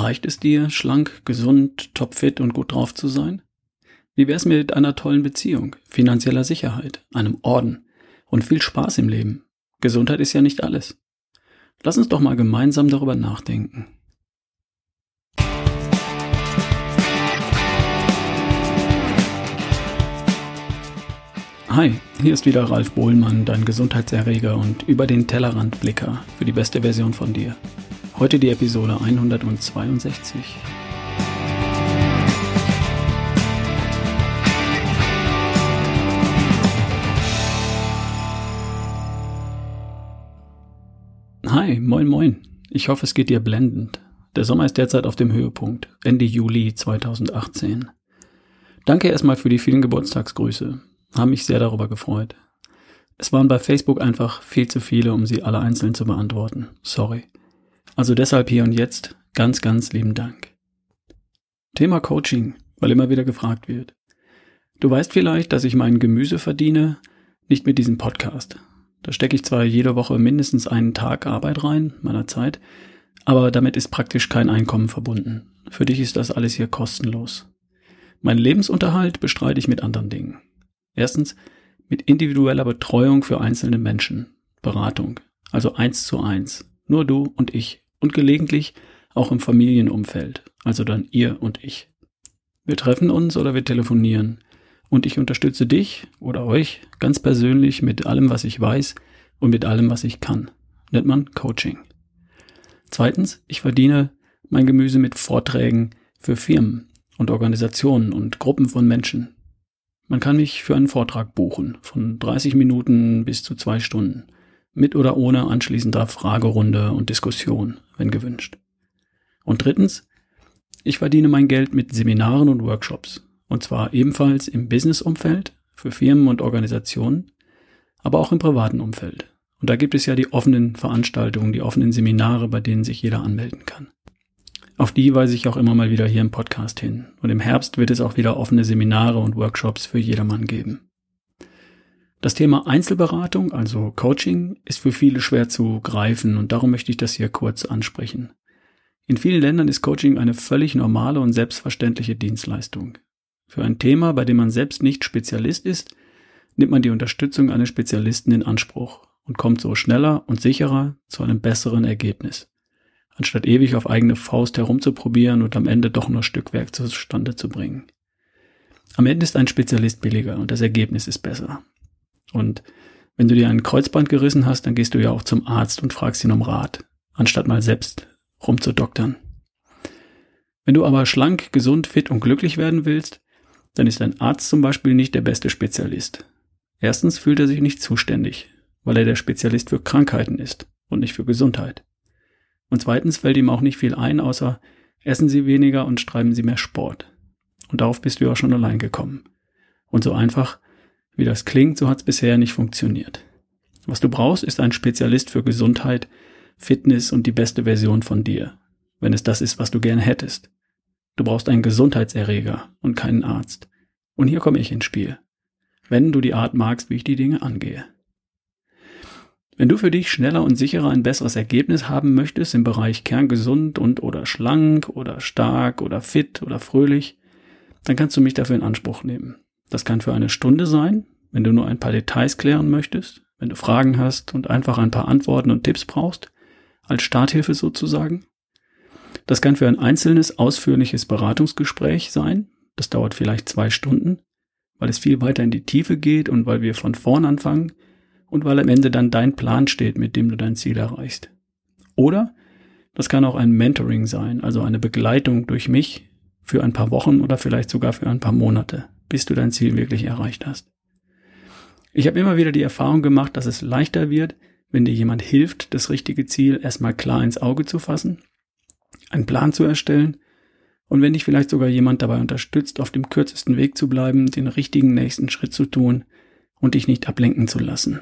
Reicht es dir, schlank, gesund, topfit und gut drauf zu sein? Wie wär's mit einer tollen Beziehung, finanzieller Sicherheit, einem Orden und viel Spaß im Leben? Gesundheit ist ja nicht alles. Lass uns doch mal gemeinsam darüber nachdenken. Hi, hier ist wieder Ralf Bohlmann, dein Gesundheitserreger und über den Tellerrand Blicker für die beste Version von dir. Heute die Episode 162. Hi, moin moin. Ich hoffe, es geht dir blendend. Der Sommer ist derzeit auf dem Höhepunkt, Ende Juli 2018. Danke erstmal für die vielen Geburtstagsgrüße. Haben mich sehr darüber gefreut. Es waren bei Facebook einfach viel zu viele, um sie alle einzeln zu beantworten. Sorry. Also deshalb hier und jetzt ganz, ganz lieben Dank. Thema Coaching, weil immer wieder gefragt wird. Du weißt vielleicht, dass ich mein Gemüse verdiene, nicht mit diesem Podcast. Da stecke ich zwar jede Woche mindestens einen Tag Arbeit rein, meiner Zeit, aber damit ist praktisch kein Einkommen verbunden. Für dich ist das alles hier kostenlos. Mein Lebensunterhalt bestreite ich mit anderen Dingen. Erstens mit individueller Betreuung für einzelne Menschen, Beratung, also eins zu eins, nur du und ich und gelegentlich auch im Familienumfeld, also dann ihr und ich. Wir treffen uns oder wir telefonieren und ich unterstütze dich oder euch ganz persönlich mit allem, was ich weiß und mit allem, was ich kann. Nennt man Coaching. Zweitens, ich verdiene mein Gemüse mit Vorträgen für Firmen und Organisationen und Gruppen von Menschen. Man kann mich für einen Vortrag buchen, von 30 Minuten bis zu zwei Stunden mit oder ohne anschließender Fragerunde und Diskussion, wenn gewünscht. Und drittens, ich verdiene mein Geld mit Seminaren und Workshops, und zwar ebenfalls im Businessumfeld für Firmen und Organisationen, aber auch im privaten Umfeld. Und da gibt es ja die offenen Veranstaltungen, die offenen Seminare, bei denen sich jeder anmelden kann. Auf die weise ich auch immer mal wieder hier im Podcast hin. Und im Herbst wird es auch wieder offene Seminare und Workshops für jedermann geben. Das Thema Einzelberatung, also Coaching, ist für viele schwer zu greifen und darum möchte ich das hier kurz ansprechen. In vielen Ländern ist Coaching eine völlig normale und selbstverständliche Dienstleistung. Für ein Thema, bei dem man selbst nicht Spezialist ist, nimmt man die Unterstützung eines Spezialisten in Anspruch und kommt so schneller und sicherer zu einem besseren Ergebnis, anstatt ewig auf eigene Faust herumzuprobieren und am Ende doch nur Stückwerk zustande zu bringen. Am Ende ist ein Spezialist billiger und das Ergebnis ist besser. Und wenn du dir ein Kreuzband gerissen hast, dann gehst du ja auch zum Arzt und fragst ihn um Rat, anstatt mal selbst rumzudoktern. Wenn du aber schlank, gesund, fit und glücklich werden willst, dann ist ein Arzt zum Beispiel nicht der beste Spezialist. Erstens fühlt er sich nicht zuständig, weil er der Spezialist für Krankheiten ist und nicht für Gesundheit. Und zweitens fällt ihm auch nicht viel ein, außer essen Sie weniger und treiben Sie mehr Sport. Und darauf bist du ja schon allein gekommen. Und so einfach wie das klingt, so hat es bisher nicht funktioniert. Was du brauchst, ist ein Spezialist für Gesundheit, Fitness und die beste Version von dir, wenn es das ist, was du gerne hättest. Du brauchst einen Gesundheitserreger und keinen Arzt. Und hier komme ich ins Spiel. Wenn du die Art magst, wie ich die Dinge angehe. Wenn du für dich schneller und sicherer ein besseres Ergebnis haben möchtest im Bereich kerngesund und oder schlank oder stark oder fit oder fröhlich, dann kannst du mich dafür in Anspruch nehmen. Das kann für eine Stunde sein, wenn du nur ein paar Details klären möchtest, wenn du Fragen hast und einfach ein paar Antworten und Tipps brauchst, als Starthilfe sozusagen. Das kann für ein einzelnes, ausführliches Beratungsgespräch sein. Das dauert vielleicht zwei Stunden, weil es viel weiter in die Tiefe geht und weil wir von vorn anfangen und weil am Ende dann dein Plan steht, mit dem du dein Ziel erreichst. Oder das kann auch ein Mentoring sein, also eine Begleitung durch mich für ein paar Wochen oder vielleicht sogar für ein paar Monate bis du dein Ziel wirklich erreicht hast. Ich habe immer wieder die Erfahrung gemacht, dass es leichter wird, wenn dir jemand hilft, das richtige Ziel erstmal klar ins Auge zu fassen, einen Plan zu erstellen und wenn dich vielleicht sogar jemand dabei unterstützt, auf dem kürzesten Weg zu bleiben, den richtigen nächsten Schritt zu tun und dich nicht ablenken zu lassen.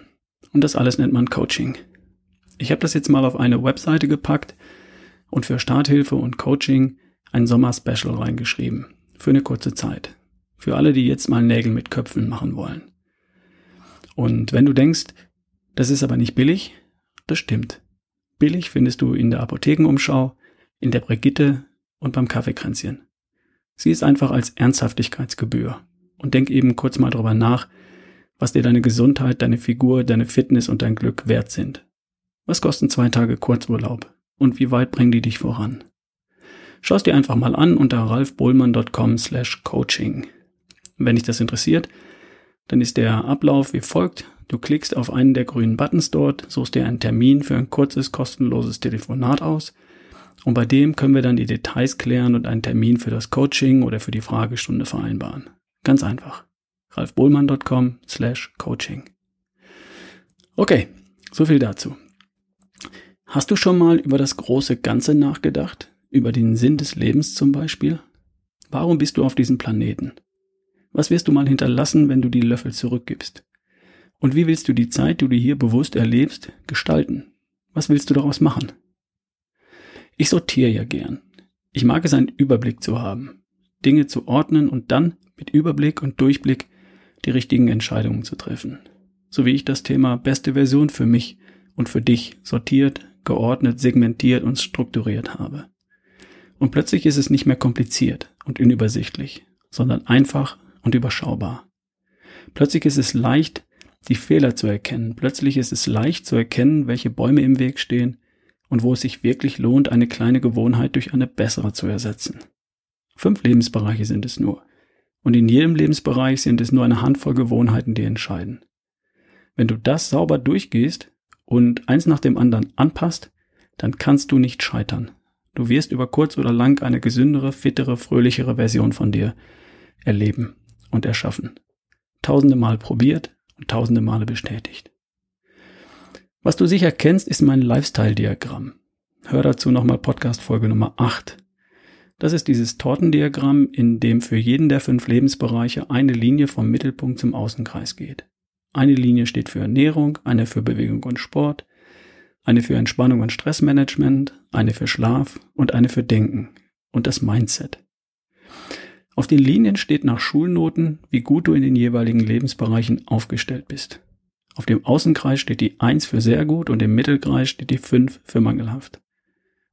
Und das alles nennt man Coaching. Ich habe das jetzt mal auf eine Webseite gepackt und für Starthilfe und Coaching ein Sommer-Special reingeschrieben. Für eine kurze Zeit. Für alle, die jetzt mal Nägel mit Köpfen machen wollen. Und wenn du denkst, das ist aber nicht billig, das stimmt. Billig findest du in der Apothekenumschau, in der Brigitte, und beim Kaffeekränzchen. Sieh es einfach als Ernsthaftigkeitsgebühr und denk eben kurz mal drüber nach, was dir deine Gesundheit, deine Figur, deine Fitness und dein Glück wert sind. Was kosten zwei Tage Kurzurlaub und wie weit bringen die dich voran? Schau es dir einfach mal an unter ralfbohlmann.com slash coaching. Wenn dich das interessiert, dann ist der Ablauf wie folgt. Du klickst auf einen der grünen Buttons dort, suchst dir einen Termin für ein kurzes, kostenloses Telefonat aus und bei dem können wir dann die Details klären und einen Termin für das Coaching oder für die Fragestunde vereinbaren. Ganz einfach. ralfbohlmann.com slash coaching. Okay, so viel dazu. Hast du schon mal über das große Ganze nachgedacht? Über den Sinn des Lebens zum Beispiel? Warum bist du auf diesem Planeten? Was wirst du mal hinterlassen, wenn du die Löffel zurückgibst? Und wie willst du die Zeit, die du hier bewusst erlebst, gestalten? Was willst du daraus machen? Ich sortiere ja gern. Ich mag es, einen Überblick zu haben, Dinge zu ordnen und dann mit Überblick und Durchblick die richtigen Entscheidungen zu treffen. So wie ich das Thema beste Version für mich und für dich sortiert, geordnet, segmentiert und strukturiert habe. Und plötzlich ist es nicht mehr kompliziert und unübersichtlich, sondern einfach und überschaubar. Plötzlich ist es leicht, die Fehler zu erkennen. Plötzlich ist es leicht zu erkennen, welche Bäume im Weg stehen und wo es sich wirklich lohnt, eine kleine Gewohnheit durch eine bessere zu ersetzen. Fünf Lebensbereiche sind es nur. Und in jedem Lebensbereich sind es nur eine Handvoll Gewohnheiten, die entscheiden. Wenn du das sauber durchgehst und eins nach dem anderen anpasst, dann kannst du nicht scheitern. Du wirst über kurz oder lang eine gesündere, fittere, fröhlichere Version von dir erleben und erschaffen. Tausende Mal probiert und tausende Male bestätigt. Was du sicher kennst, ist mein Lifestyle-Diagramm. Hör dazu nochmal Podcast Folge Nummer 8. Das ist dieses Tortendiagramm, in dem für jeden der fünf Lebensbereiche eine Linie vom Mittelpunkt zum Außenkreis geht. Eine Linie steht für Ernährung, eine für Bewegung und Sport, eine für Entspannung und Stressmanagement, eine für Schlaf und eine für Denken und das Mindset. Auf den Linien steht nach Schulnoten, wie gut du in den jeweiligen Lebensbereichen aufgestellt bist. Auf dem Außenkreis steht die 1 für sehr gut und im Mittelkreis steht die 5 für mangelhaft.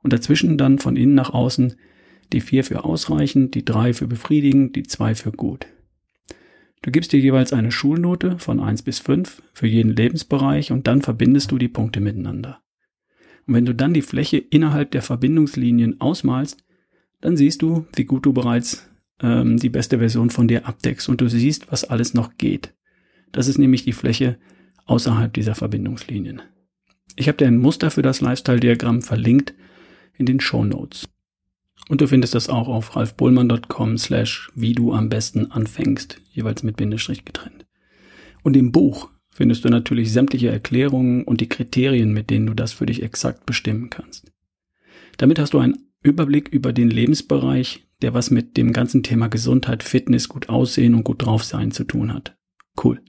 Und dazwischen dann von innen nach außen die 4 für ausreichend, die 3 für befriedigend, die 2 für gut. Du gibst dir jeweils eine Schulnote von 1 bis 5 für jeden Lebensbereich und dann verbindest du die Punkte miteinander. Und wenn du dann die Fläche innerhalb der Verbindungslinien ausmalst, dann siehst du, wie gut du bereits ähm, die beste Version von dir abdeckst und du siehst, was alles noch geht. Das ist nämlich die Fläche außerhalb dieser Verbindungslinien. Ich habe dir ein Muster für das Lifestyle-Diagramm verlinkt in den Show Notes. Und du findest das auch auf ralfbohlmann.com slash wie du am besten anfängst, jeweils mit Bindestrich getrennt. Und im Buch findest du natürlich sämtliche Erklärungen und die Kriterien, mit denen du das für dich exakt bestimmen kannst. Damit hast du einen Überblick über den Lebensbereich, der was mit dem ganzen Thema Gesundheit, Fitness, gut aussehen und gut drauf sein zu tun hat. Cool.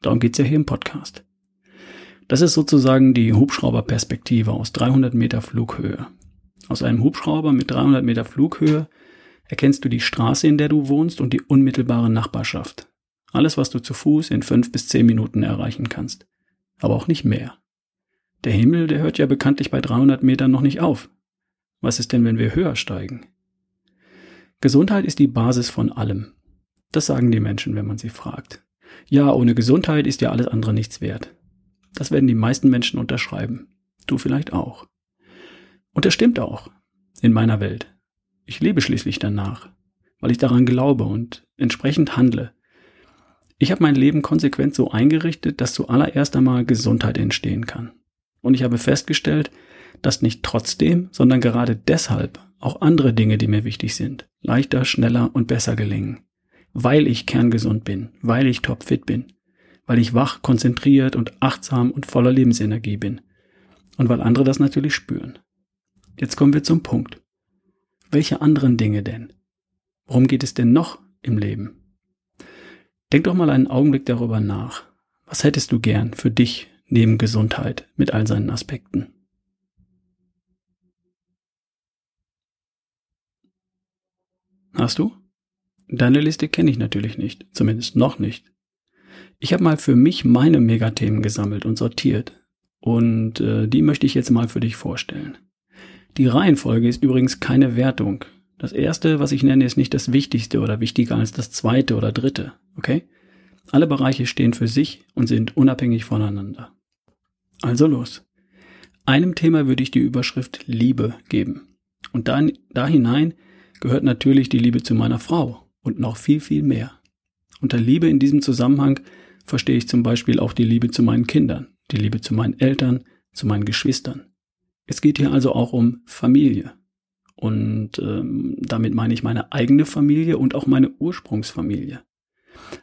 Darum geht's ja hier im Podcast. Das ist sozusagen die Hubschrauberperspektive aus 300 Meter Flughöhe. Aus einem Hubschrauber mit 300 Meter Flughöhe erkennst du die Straße, in der du wohnst und die unmittelbare Nachbarschaft. Alles, was du zu Fuß in fünf bis zehn Minuten erreichen kannst. Aber auch nicht mehr. Der Himmel, der hört ja bekanntlich bei 300 Metern noch nicht auf. Was ist denn, wenn wir höher steigen? Gesundheit ist die Basis von allem. Das sagen die Menschen, wenn man sie fragt. Ja, ohne Gesundheit ist ja alles andere nichts wert. Das werden die meisten Menschen unterschreiben. Du vielleicht auch. Und das stimmt auch. In meiner Welt. Ich lebe schließlich danach, weil ich daran glaube und entsprechend handle. Ich habe mein Leben konsequent so eingerichtet, dass zuallererst einmal Gesundheit entstehen kann. Und ich habe festgestellt, dass nicht trotzdem, sondern gerade deshalb auch andere Dinge, die mir wichtig sind, leichter, schneller und besser gelingen. Weil ich kerngesund bin, weil ich topfit bin, weil ich wach, konzentriert und achtsam und voller Lebensenergie bin. Und weil andere das natürlich spüren. Jetzt kommen wir zum Punkt. Welche anderen Dinge denn? Worum geht es denn noch im Leben? Denk doch mal einen Augenblick darüber nach. Was hättest du gern für dich neben Gesundheit mit all seinen Aspekten? Hast du? Deine Liste kenne ich natürlich nicht, zumindest noch nicht. Ich habe mal für mich meine Megathemen gesammelt und sortiert und äh, die möchte ich jetzt mal für dich vorstellen. Die Reihenfolge ist übrigens keine Wertung. Das erste, was ich nenne, ist nicht das Wichtigste oder wichtiger als das zweite oder dritte. Okay? Alle Bereiche stehen für sich und sind unabhängig voneinander. Also los. Einem Thema würde ich die Überschrift Liebe geben. Und da, da hinein gehört natürlich die Liebe zu meiner Frau und noch viel, viel mehr. Unter Liebe in diesem Zusammenhang verstehe ich zum Beispiel auch die Liebe zu meinen Kindern, die Liebe zu meinen Eltern, zu meinen Geschwistern. Es geht hier also auch um Familie. Und ähm, damit meine ich meine eigene Familie und auch meine Ursprungsfamilie.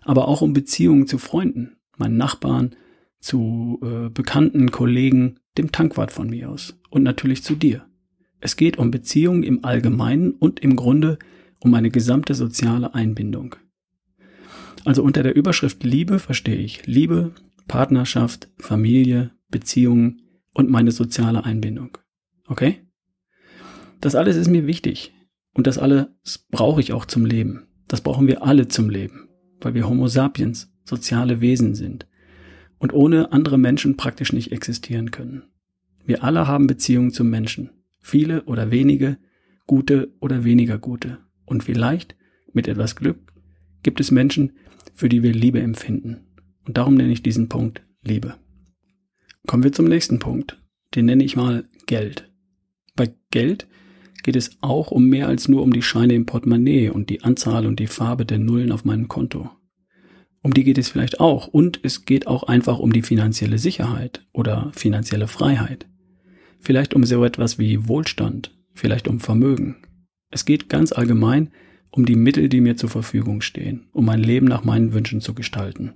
Aber auch um Beziehungen zu Freunden, meinen Nachbarn, zu äh, Bekannten, Kollegen, dem Tankwart von mir aus und natürlich zu dir. Es geht um Beziehungen im Allgemeinen und im Grunde um eine gesamte soziale Einbindung. Also unter der Überschrift Liebe verstehe ich Liebe, Partnerschaft, Familie, Beziehungen und meine soziale Einbindung. Okay? Das alles ist mir wichtig. Und das alles brauche ich auch zum Leben. Das brauchen wir alle zum Leben, weil wir Homo sapiens, soziale Wesen sind und ohne andere Menschen praktisch nicht existieren können. Wir alle haben Beziehungen zum Menschen. Viele oder wenige, gute oder weniger gute. Und vielleicht, mit etwas Glück, gibt es Menschen, für die wir Liebe empfinden. Und darum nenne ich diesen Punkt Liebe. Kommen wir zum nächsten Punkt. Den nenne ich mal Geld. Bei Geld geht es auch um mehr als nur um die Scheine im Portemonnaie und die Anzahl und die Farbe der Nullen auf meinem Konto. Um die geht es vielleicht auch und es geht auch einfach um die finanzielle Sicherheit oder finanzielle Freiheit. Vielleicht um so etwas wie Wohlstand, vielleicht um Vermögen. Es geht ganz allgemein um die Mittel, die mir zur Verfügung stehen, um mein Leben nach meinen Wünschen zu gestalten.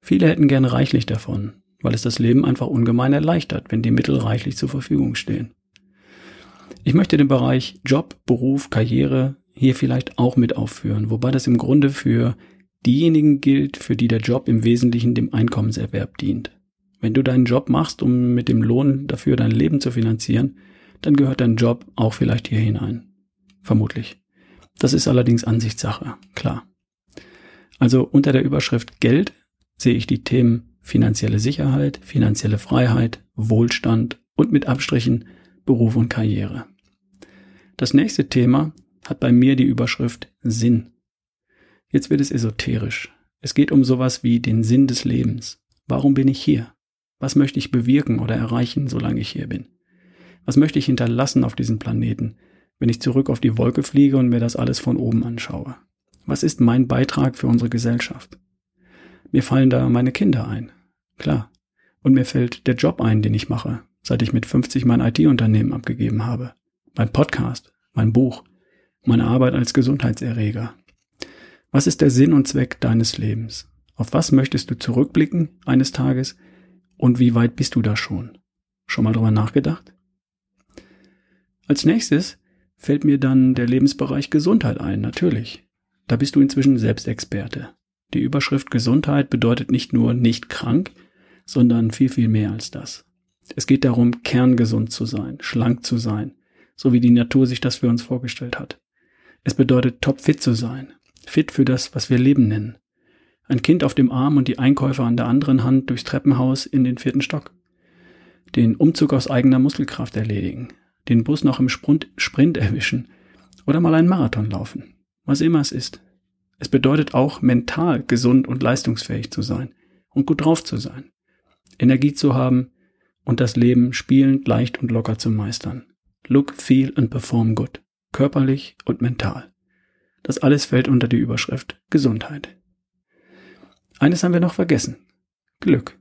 Viele hätten gerne reichlich davon, weil es das Leben einfach ungemein erleichtert, wenn die Mittel reichlich zur Verfügung stehen. Ich möchte den Bereich Job, Beruf, Karriere hier vielleicht auch mit aufführen, wobei das im Grunde für diejenigen gilt, für die der Job im Wesentlichen dem Einkommenserwerb dient. Wenn du deinen Job machst, um mit dem Lohn dafür dein Leben zu finanzieren, dann gehört dein Job auch vielleicht hier hinein. Vermutlich. Das ist allerdings Ansichtssache, klar. Also unter der Überschrift Geld sehe ich die Themen finanzielle Sicherheit, finanzielle Freiheit, Wohlstand und mit Abstrichen Beruf und Karriere. Das nächste Thema hat bei mir die Überschrift Sinn. Jetzt wird es esoterisch. Es geht um sowas wie den Sinn des Lebens. Warum bin ich hier? Was möchte ich bewirken oder erreichen, solange ich hier bin? Was möchte ich hinterlassen auf diesem Planeten, wenn ich zurück auf die Wolke fliege und mir das alles von oben anschaue? Was ist mein Beitrag für unsere Gesellschaft? Mir fallen da meine Kinder ein. Klar. Und mir fällt der Job ein, den ich mache, seit ich mit 50 mein IT-Unternehmen abgegeben habe. Mein Podcast, mein Buch, meine Arbeit als Gesundheitserreger. Was ist der Sinn und Zweck deines Lebens? Auf was möchtest du zurückblicken eines Tages und wie weit bist du da schon? Schon mal drüber nachgedacht? Als nächstes fällt mir dann der Lebensbereich Gesundheit ein, natürlich. Da bist du inzwischen Selbstexperte. Die Überschrift Gesundheit bedeutet nicht nur nicht krank, sondern viel, viel mehr als das. Es geht darum, kerngesund zu sein, schlank zu sein, so wie die Natur sich das für uns vorgestellt hat. Es bedeutet topfit zu sein, fit für das, was wir Leben nennen. Ein Kind auf dem Arm und die Einkäufer an der anderen Hand durchs Treppenhaus in den vierten Stock. Den Umzug aus eigener Muskelkraft erledigen, den Bus noch im Sprint, Sprint erwischen oder mal einen Marathon laufen. Was immer es ist. Es bedeutet auch mental gesund und leistungsfähig zu sein und gut drauf zu sein. Energie zu haben, und das Leben spielend, leicht und locker zu meistern. Look, feel and perform good. Körperlich und mental. Das alles fällt unter die Überschrift Gesundheit. Eines haben wir noch vergessen. Glück.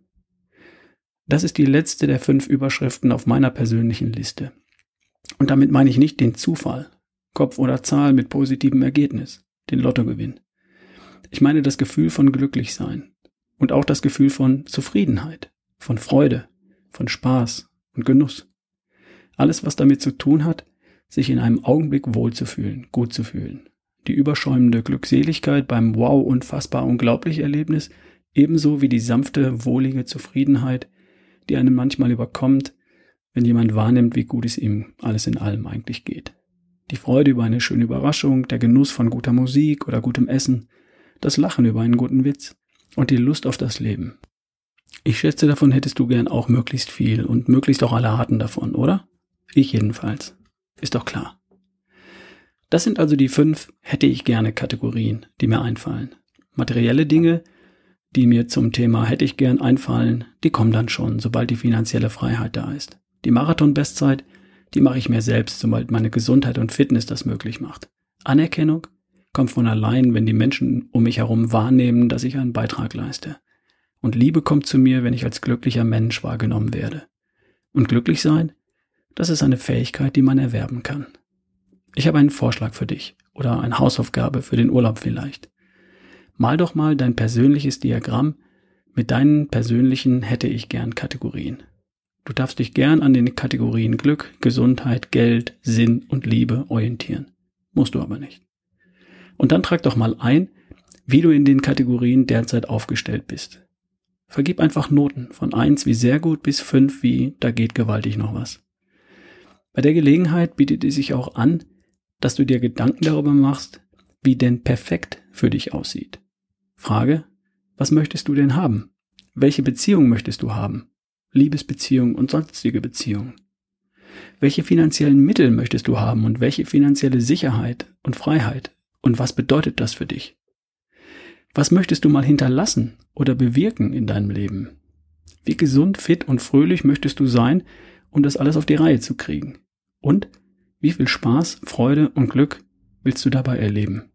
Das ist die letzte der fünf Überschriften auf meiner persönlichen Liste. Und damit meine ich nicht den Zufall, Kopf oder Zahl mit positivem Ergebnis, den Lottogewinn. Ich meine das Gefühl von Glücklichsein und auch das Gefühl von Zufriedenheit, von Freude, von Spaß und Genuss. Alles, was damit zu tun hat, sich in einem Augenblick wohlzufühlen, gut zu fühlen. Die überschäumende Glückseligkeit beim Wow unfassbar unglaublich Erlebnis, ebenso wie die sanfte, wohlige Zufriedenheit, die einen manchmal überkommt, wenn jemand wahrnimmt, wie gut es ihm alles in allem eigentlich geht. Die Freude über eine schöne Überraschung, der Genuss von guter Musik oder gutem Essen, das Lachen über einen guten Witz und die Lust auf das Leben. Ich schätze, davon hättest du gern auch möglichst viel und möglichst auch alle Arten davon, oder? Ich jedenfalls. Ist doch klar. Das sind also die fünf hätte ich gerne Kategorien, die mir einfallen. Materielle Dinge, die mir zum Thema hätte ich gern einfallen, die kommen dann schon, sobald die finanzielle Freiheit da ist. Die Marathon-Bestzeit, die mache ich mir selbst, sobald meine Gesundheit und Fitness das möglich macht. Anerkennung kommt von allein, wenn die Menschen um mich herum wahrnehmen, dass ich einen Beitrag leiste. Und Liebe kommt zu mir, wenn ich als glücklicher Mensch wahrgenommen werde. Und glücklich sein, das ist eine Fähigkeit, die man erwerben kann. Ich habe einen Vorschlag für dich oder eine Hausaufgabe für den Urlaub vielleicht. Mal doch mal dein persönliches Diagramm mit deinen persönlichen hätte ich gern Kategorien. Du darfst dich gern an den Kategorien Glück, Gesundheit, Geld, Sinn und Liebe orientieren. Musst du aber nicht. Und dann trag doch mal ein, wie du in den Kategorien derzeit aufgestellt bist. Vergib einfach Noten von eins wie sehr gut bis fünf wie da geht gewaltig noch was. Bei der Gelegenheit bietet es sich auch an, dass du dir Gedanken darüber machst, wie denn perfekt für dich aussieht. Frage, was möchtest du denn haben? Welche Beziehung möchtest du haben? Liebesbeziehung und sonstige Beziehungen. Welche finanziellen Mittel möchtest du haben und welche finanzielle Sicherheit und Freiheit? Und was bedeutet das für dich? Was möchtest du mal hinterlassen oder bewirken in deinem Leben? Wie gesund, fit und fröhlich möchtest du sein, um das alles auf die Reihe zu kriegen? Und wie viel Spaß, Freude und Glück willst du dabei erleben?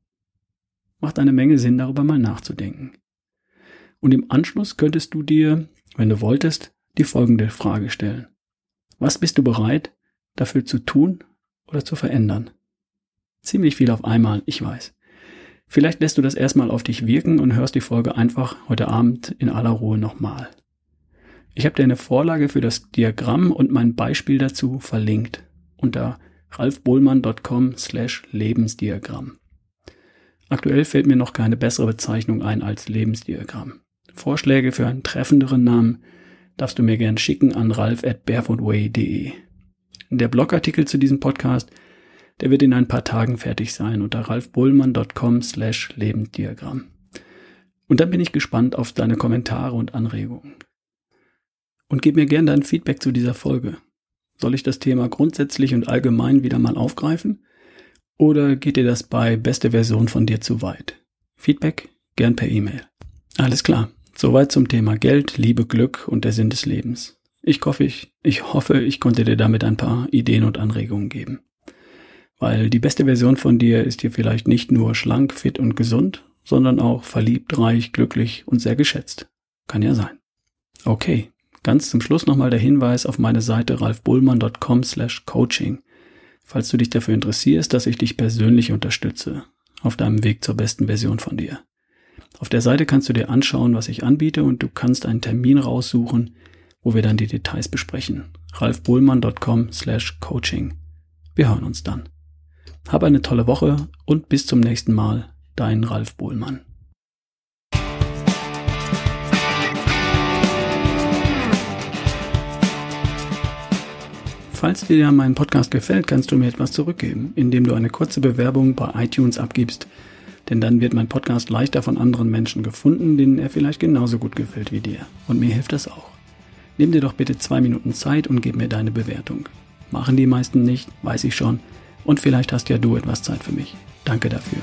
Macht eine Menge Sinn, darüber mal nachzudenken. Und im Anschluss könntest du dir, wenn du wolltest, die folgende Frage stellen. Was bist du bereit dafür zu tun oder zu verändern? Ziemlich viel auf einmal, ich weiß. Vielleicht lässt du das erstmal auf dich wirken und hörst die Folge einfach heute Abend in aller Ruhe nochmal. Ich habe dir eine Vorlage für das Diagramm und mein Beispiel dazu verlinkt unter ralfbohlmann.com slash Lebensdiagramm. Aktuell fällt mir noch keine bessere Bezeichnung ein als Lebensdiagramm. Vorschläge für einen treffenderen Namen darfst du mir gern schicken an ralf at barefootway.de. Der Blogartikel zu diesem Podcast, der wird in ein paar Tagen fertig sein unter ralfbullmann.com slash Lebensdiagramm. Und dann bin ich gespannt auf deine Kommentare und Anregungen. Und gib mir gern dein Feedback zu dieser Folge. Soll ich das Thema grundsätzlich und allgemein wieder mal aufgreifen? Oder geht dir das bei beste Version von dir zu weit? Feedback gern per E-Mail. Alles klar. Soweit zum Thema Geld, Liebe, Glück und der Sinn des Lebens. Ich hoffe, ich, ich hoffe, ich konnte dir damit ein paar Ideen und Anregungen geben. Weil die beste Version von dir ist dir vielleicht nicht nur schlank, fit und gesund, sondern auch verliebt, reich, glücklich und sehr geschätzt. Kann ja sein. Okay, ganz zum Schluss nochmal der Hinweis auf meine Seite ralfbullmann.com slash coaching, falls du dich dafür interessierst, dass ich dich persönlich unterstütze auf deinem Weg zur besten Version von dir. Auf der Seite kannst du dir anschauen, was ich anbiete und du kannst einen Termin raussuchen, wo wir dann die Details besprechen. ralfbohlmann.com slash coaching. Wir hören uns dann. Hab eine tolle Woche und bis zum nächsten Mal. Dein Ralf Bohlmann. Falls dir mein Podcast gefällt, kannst du mir etwas zurückgeben, indem du eine kurze Bewerbung bei iTunes abgibst – denn dann wird mein Podcast leichter von anderen Menschen gefunden, denen er vielleicht genauso gut gefällt wie dir. Und mir hilft das auch. Nimm dir doch bitte zwei Minuten Zeit und gib mir deine Bewertung. Machen die meisten nicht, weiß ich schon. Und vielleicht hast ja du etwas Zeit für mich. Danke dafür.